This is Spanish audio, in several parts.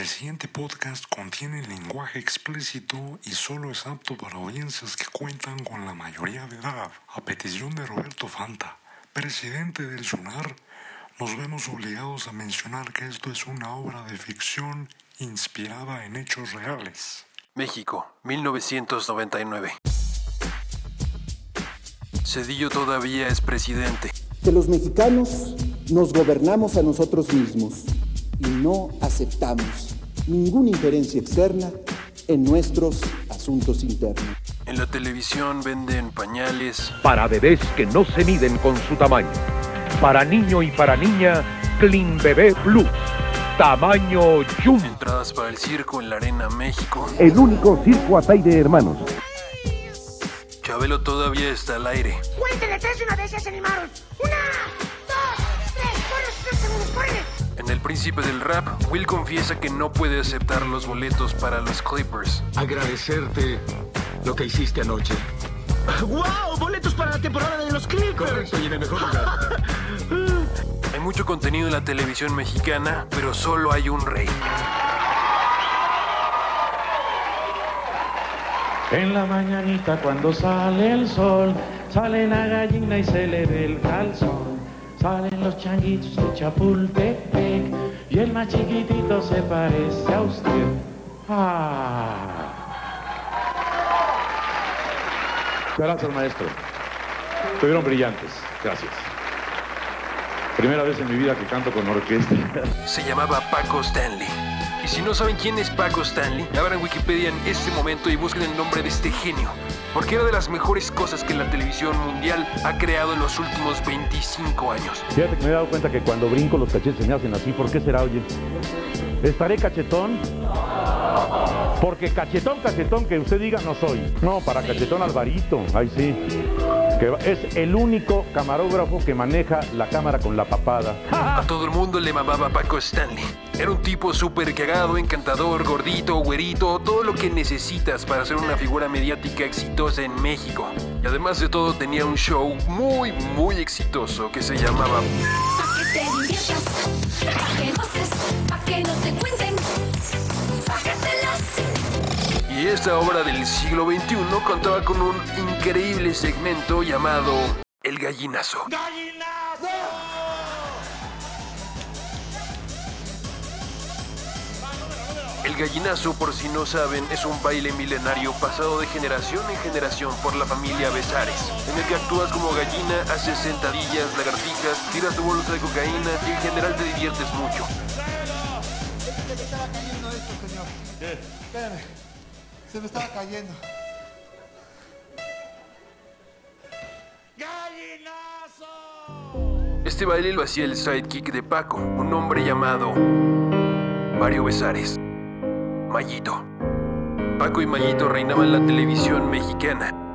El siguiente podcast contiene lenguaje explícito y solo es apto para audiencias que cuentan con la mayoría de edad. A petición de Roberto Fanta, presidente del SUNAR, nos vemos obligados a mencionar que esto es una obra de ficción inspirada en hechos reales. México, 1999. Cedillo todavía es presidente. Que los mexicanos nos gobernamos a nosotros mismos y no aceptamos ninguna injerencia externa en nuestros asuntos internos. En la televisión venden pañales, para bebés que no se miden con su tamaño. Para niño y para niña, Clean Bebé Plus. Tamaño Jumbo. entradas para el circo en la Arena México. El único circo Ataide Hermanos. Chabelo todavía está al aire. Cuéntele tres una vez ya se animaron. Una, dos, tres, corre, sus segundos, corre. En El Príncipe del Rap, Will confiesa que no puede aceptar los boletos para los Clippers. agradecerte lo que hiciste anoche. ¡Wow! Boletos para la temporada de los Clippers. Correcto, y en el mejor lugar. Hay mucho contenido en la televisión mexicana, pero solo hay un rey. En la mañanita cuando sale el sol, sale la gallina y se le ve el calzón. Los changuitos de Chapultepec y el más chiquitito se parece a usted. Ah. Gracias, maestro. Estuvieron brillantes. Gracias. Primera vez en mi vida que canto con orquesta. Se llamaba Paco Stanley. Y si no saben quién es Paco Stanley, abran Wikipedia en este momento y busquen el nombre de este genio. Porque era de las mejores cosas que la televisión mundial ha creado en los últimos 25 años. Fíjate que me he dado cuenta que cuando brinco los cachetes se me hacen así. ¿Por qué será, oye? ¿Estaré cachetón? Porque cachetón, cachetón, que usted diga no soy. No, para cachetón Alvarito, ahí sí. Que es el único camarógrafo que maneja la cámara con la papada. A todo el mundo le mamaba Paco Stanley. Era un tipo súper cagado, encantador, gordito, güerito, todo lo que necesitas para ser una figura mediática exitosa en México. Y además de todo tenía un show muy, muy exitoso que se llamaba Pa' que te diviertas, pa' que goces, pa' esta obra del siglo XXI contaba con un increíble segmento llamado El Gallinazo. El gallinazo, por si no saben, es un baile milenario pasado de generación en generación por la familia Besares, en el que actúas como gallina, haces sentadillas, lagartijas, tiras tu bolsa de cocaína y en general te diviertes mucho. Se me estaba cayendo esto, señor. Espérame. Se me estaba cayendo. Este baile lo hacía el sidekick de Paco, un hombre llamado Mario Besares. Mayito. Paco y Mayito reinaban la televisión mexicana.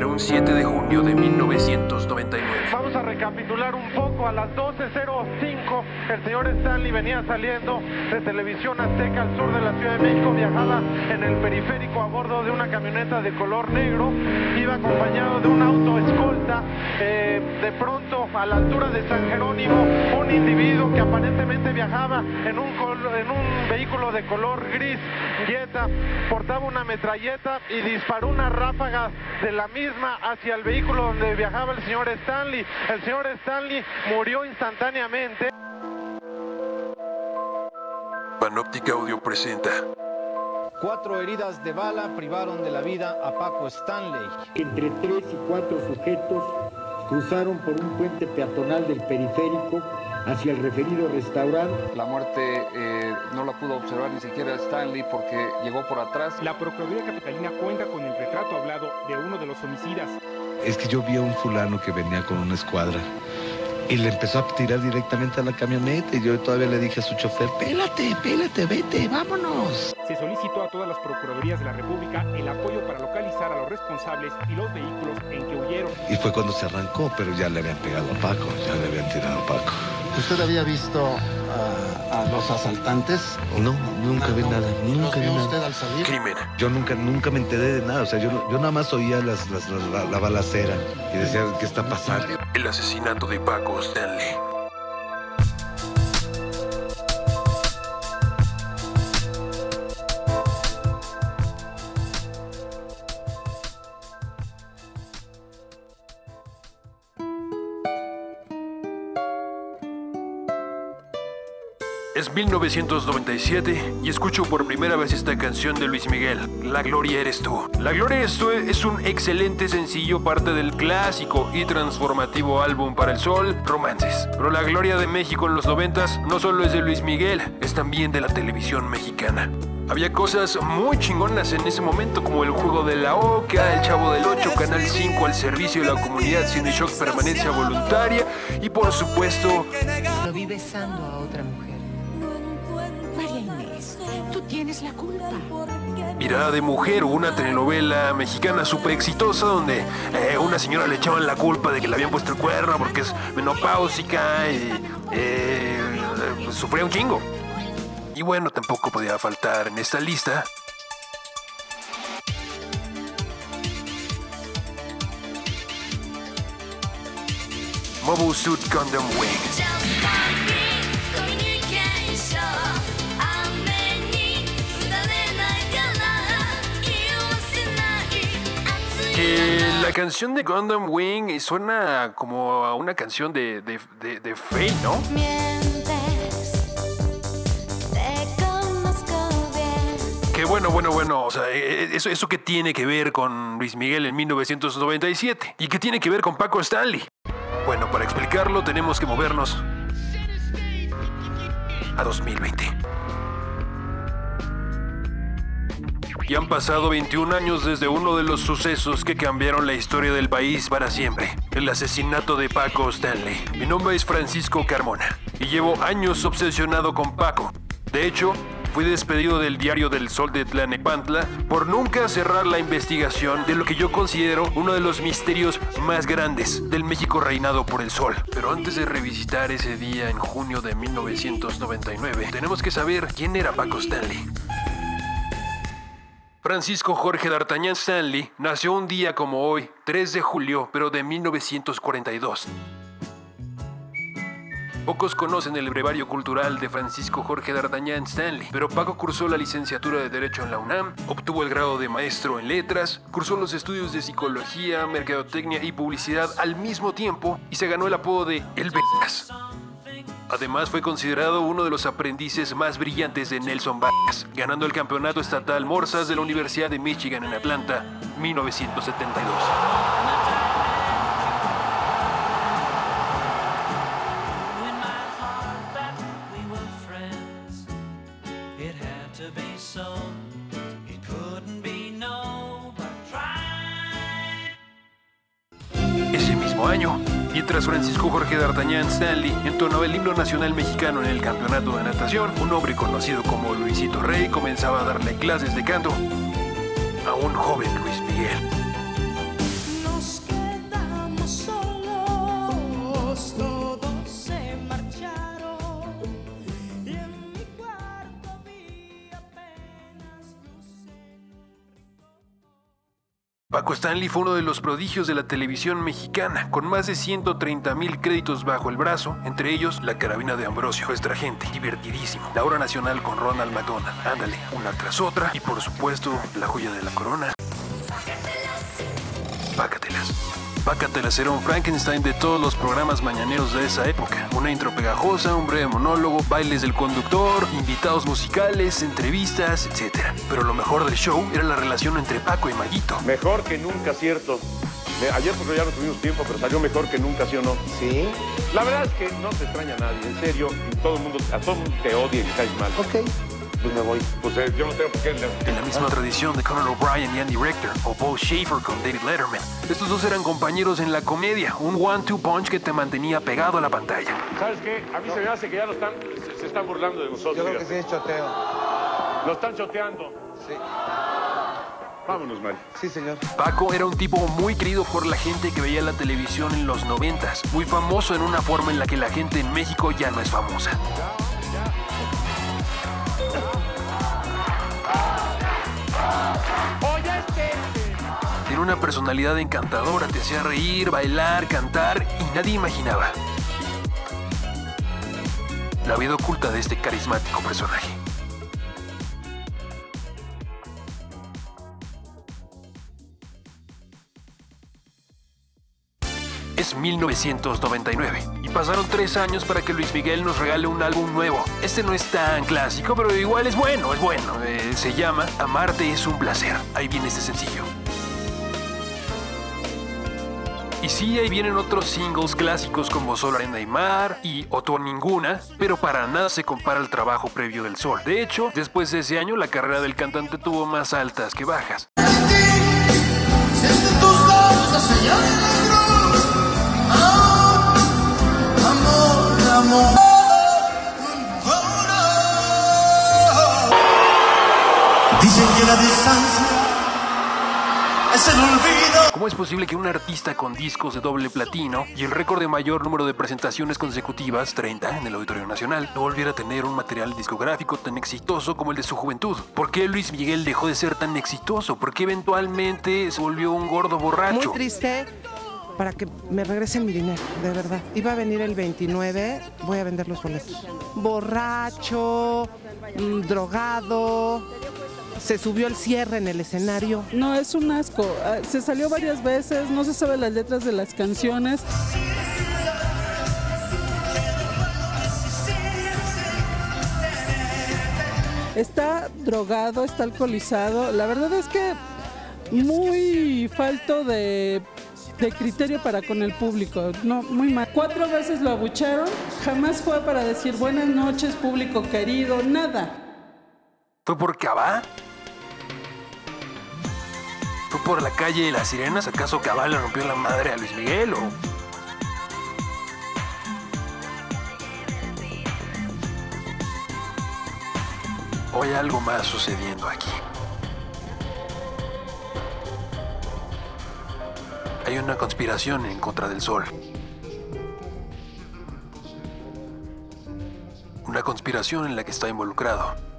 Pero un 7 de junio de 1999. Vamos a recapitular un poco. A las 12.05 el señor Stanley venía saliendo de Televisión Azteca al sur de la Ciudad de México. Viajaba en el periférico a bordo de una camioneta de color negro. Iba acompañado de un auto escolta. Eh, de pronto, a la altura de San Jerónimo, un individuo que aparentemente viajaba en un, vehículo de color gris, Jetta, portaba una metralleta y disparó una ráfaga de la misma hacia el vehículo donde viajaba el señor Stanley. El señor Stanley murió instantáneamente. Panoptic Audio presenta Cuatro heridas de bala privaron de la vida a Paco Stanley. Entre tres y cuatro sujetos cruzaron por un puente peatonal del periférico hacia el referido restaurante. La muerte eh, no la pudo observar ni siquiera Stanley porque llegó por atrás. La Procuraduría Capitalina cuenta con el retrato hablado de uno de los homicidas. Es que yo vi a un fulano que venía con una escuadra y le empezó a tirar directamente a la camioneta y yo todavía le dije a su chofer, pélate, pélate, vete, vámonos. Se solicitó a todas las Procuradurías de la República el apoyo para localizar a los responsables y los vehículos en que huyeron. Y fue cuando se arrancó, pero ya le habían pegado a Paco, ya le habían tirado a Paco. ¿Usted había visto a, a los asaltantes? No, nunca vi nada, nunca vi vio nada. usted al salir? Crimen. Yo nunca, nunca me enteré de nada, o sea, yo, yo nada más oía las, las- las- la, la balacera y decía, ¿qué está pasando? El asesinato de Paco Stanley. Es 1997 y escucho por primera vez esta canción de Luis Miguel, La Gloria Eres Tú. La Gloria Eres Tú es un excelente sencillo, parte del clásico y transformativo álbum para el sol, Romances. Pero la gloria de México en los noventas no solo es de Luis Miguel, es también de la televisión mexicana. Había cosas muy chingonas en ese momento como el juego de la Oca, el Chavo del 8, Canal 5 al servicio de la comunidad Cine Shock permanencia voluntaria y por supuesto Lo vi besando a otra mujer. La. Mirada de Mujer, una telenovela mexicana súper exitosa donde eh, una señora le echaban la culpa de que le habían puesto el cuerno porque es menopáusica y eh, pues, sufría un chingo. Y bueno, tampoco podía faltar en esta lista Mobile Suit Gundam Wing. Que la canción de Gundam Wing suena como a una canción de, de, de, de Faye, ¿no? Que bueno, bueno, bueno, o sea, eh, eso, eso que tiene que ver con Luis Miguel en 1997 y que tiene que ver con Paco Stanley. Bueno, para explicarlo tenemos que movernos a 2020. Y han pasado 21 años desde uno de los sucesos que cambiaron la historia del país para siempre, el asesinato de Paco Stanley. Mi nombre es Francisco Carmona y llevo años obsesionado con Paco. De hecho, fui despedido del diario del Sol de Tlanepantla por nunca cerrar la investigación de lo que yo considero uno de los misterios más grandes del México reinado por el Sol. Pero antes de revisitar ese día en junio de 1999, tenemos que saber quién era Paco Stanley. Francisco Jorge D'Artagnan Stanley nació un día como hoy, 3 de julio, pero de 1942. Pocos conocen el brevario cultural de Francisco Jorge D'Artagnan Stanley, pero Paco cursó la licenciatura de Derecho en la UNAM, obtuvo el grado de maestro en letras, cursó los estudios de psicología, mercadotecnia y publicidad al mismo tiempo y se ganó el apodo de El Vegas. Además fue considerado uno de los aprendices más brillantes de Nelson Vargas, ganando el campeonato estatal Morsas de la Universidad de Michigan en Atlanta, 1972. Ese mismo año, mientras Francisco Jorge D'Artagnan Stanley entonaba el himno nacional mexicano en el campeonato de natación, un hombre conocido como Luisito Rey comenzaba a darle clases de canto a un joven Luis Miguel. Paco Stanley fue uno de los prodigios de la televisión mexicana, con más de 130 mil créditos bajo el brazo, entre ellos La Carabina de Ambrosio, Nuestra Gente, divertidísimo, La Hora Nacional con Ronald McDonald, ándale, una tras otra, y por supuesto, La Joya de la Corona. Pácatelas. Pácatelas era un Frankenstein de todos los programas mañaneros de esa época. Una intro pegajosa, un breve monólogo, bailes del conductor, invitados musicales, entrevistas, etc. Pero lo mejor del show era la relación entre Paco y Maguito. Mejor que nunca, cierto. Ayer porque ya no tuvimos tiempo, pero salió mejor que nunca, ¿sí o no? Sí. La verdad es que no te extraña a nadie, en serio. Y todo el mundo, a todo el mundo te odia y caes mal. Ok. Pues me voy. Pues eh, yo no tengo por qué. En la misma tradición de Conan O'Brien y Andy Richter, o Bo Schaefer con David Letterman. Estos dos eran compañeros en la comedia, un one-two punch que te mantenía pegado a la pantalla. ¿Sabes qué? A mí se me hace que ya lo están, se, se están burlando de nosotros. Yo creo que sí es choteo. Lo están choteando. Sí. Vámonos, Mari. Sí, señor. Paco era un tipo muy querido por la gente que veía la televisión en los noventas, muy famoso en una forma en la que la gente en México ya no es famosa. Una personalidad encantadora, te hacía reír, bailar, cantar y nadie imaginaba la vida oculta de este carismático personaje. Es 1999 y Pasaron tres años para que Luis Miguel nos regale un álbum nuevo. Este no es tan clásico, pero igual es bueno, es bueno. Eh, se llama Amarte es un placer. Ahí viene este sencillo. Y sí, ahí vienen otros singles clásicos como Solo Arena y Mar y Otro Ninguna, pero para nada se compara al trabajo previo del Sol. De hecho, después de ese año, la carrera del cantante tuvo más altas que bajas. Dicen que la distancia es el olvido. ¿Cómo es posible que un artista con discos de doble platino y el récord de mayor número de presentaciones consecutivas, 30 en el Auditorio Nacional, no volviera a tener un material discográfico tan exitoso como el de su juventud? ¿Por qué Luis Miguel dejó de ser tan exitoso? ¿Por qué eventualmente se volvió un gordo borracho? Muy triste para que me regresen mi dinero, de verdad. Iba a venir el 29, voy a vender los boletos. Borracho, mm, drogado, se subió el cierre en el escenario. No, es un asco. Ah, Se salió varias veces, no se sabe las letras de las canciones. Está drogado, está alcoholizado. La verdad es que muy falto de, de criterio para con el público. No, muy mal. Cuatro veces lo abucharon. Jamás fue para decir buenas noches, público querido. Nada. ¿Fue por Cabá? ¿Fue por la calle de las sirenas? ¿Acaso Cabá le rompió la madre a Luis Miguel o...? ¿O hay algo más sucediendo aquí? Hay una conspiración en contra del sol. Una conspiración en la que está involucrado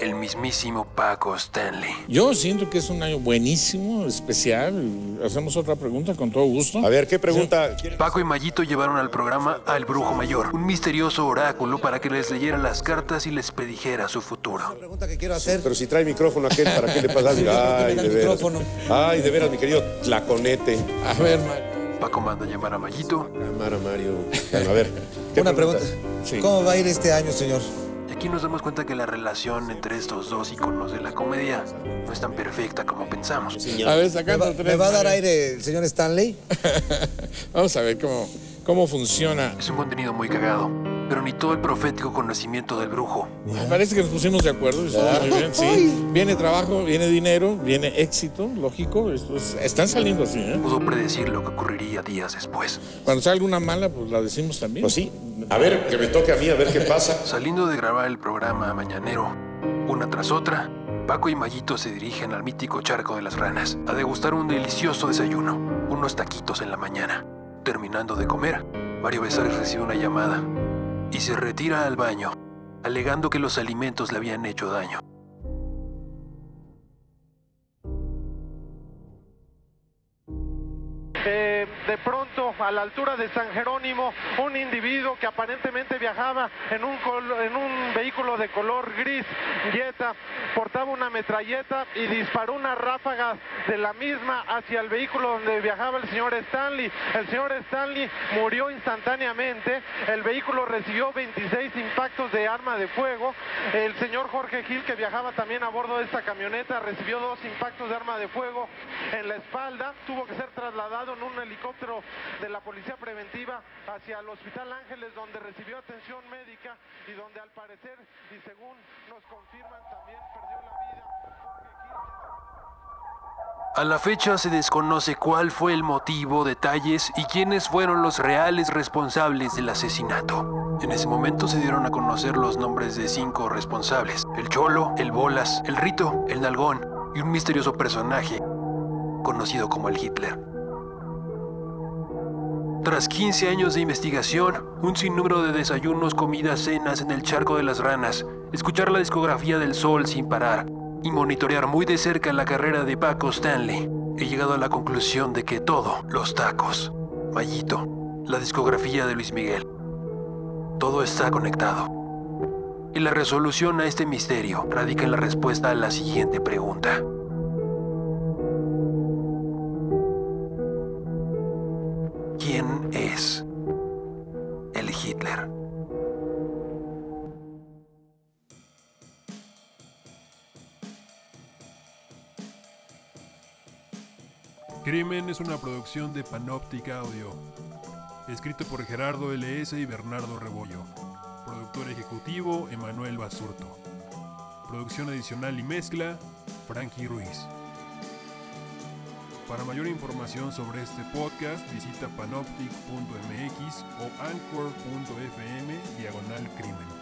el mismísimo Paco Stanley. Yo siento que es un año buenísimo, especial. Hacemos otra pregunta con todo gusto. A ver, ¿qué pregunta? Paco y Mayito llevaron al programa al Brujo Mayor, un misterioso oráculo para que les leyera las cartas y les predijera su futuro. pregunta que quiero hacer. Pero si trae micrófono aquel, ¿para qué le pasa? Ay, de veras. Ay, de veras, mi querido Tlaconete. A ver, Mario. Paco manda a llamar a Mayito. Llamar a Mario. Bueno, a ver. ¿qué Una pregunta. Sí. ¿Cómo va a ir este año, señor? Aquí nos damos cuenta que la relación entre estos dos íconos de la comedia no es tan perfecta como pensamos. A ver, ¿Me sacando va, tres. me va a dar aire el señor Stanley? Vamos a ver cómo, cómo funciona. Es un contenido muy cagado, pero ni todo el profético conocimiento del brujo. Me parece que nos pusimos de acuerdo. está muy bien, sí. Viene trabajo, viene dinero, viene éxito, lógico. Esto es- están saliendo así, ¿eh? Pudo predecir lo que ocurriría días después. Cuando salga una mala, pues la decimos también. Pues sí. A ver, que me toque a mí, a ver qué pasa. Saliendo de grabar el programa mañanero, una tras otra, Paco y Mayito se dirigen al mítico charco de las ranas a degustar un delicioso desayuno, unos taquitos en la mañana. Terminando de comer, Mario Besares recibe una llamada y se retira al baño, alegando que los alimentos le habían hecho daño. Eh, de pronto, a la altura de San Jerónimo, un individuo que aparentemente viajaba en un, en un vehículo de color gris, Jetta, portaba una metralleta y disparó una ráfaga de la misma hacia el vehículo donde viajaba el señor Stanley. El señor Stanley murió instantáneamente, el vehículo recibió 26 impactos de arma de fuego, el señor Jorge Gil, que viajaba también a bordo de esta camioneta, recibió dos impactos de arma de fuego en la espalda, tuvo que ser trasladado en un helicóptero de la Policía Preventiva hacia el Hospital Ángeles, donde recibió atención médica y donde al parecer, y según nos confirman, también perdió la vida. A la fecha se desconoce cuál fue el motivo, detalles y quiénes fueron los reales responsables del asesinato. En ese momento se dieron a conocer los nombres de cinco responsables. El Cholo, el Bolas, el Rito, el Nalgón y un misterioso personaje conocido como el Hitler. Tras 15 años de investigación, un sinnúmero de desayunos, comidas, cenas en el charco de las ranas, escuchar la discografía del sol sin parar y monitorear muy de cerca la carrera de Paco Stanley, he llegado a la conclusión de que todo, los tacos, Mayito, la discografía de Luis Miguel, todo está conectado. Y la resolución a este misterio radica en la respuesta a la siguiente pregunta. Es una producción de Panoptic Audio. Escrito por Gerardo LS y Bernardo Rebollo. Productor ejecutivo Emanuel Basurto. Producción adicional y mezcla Frankie Ruiz. Para mayor información sobre este podcast visita panoptic.mx o anchor.fm diagonal crimen.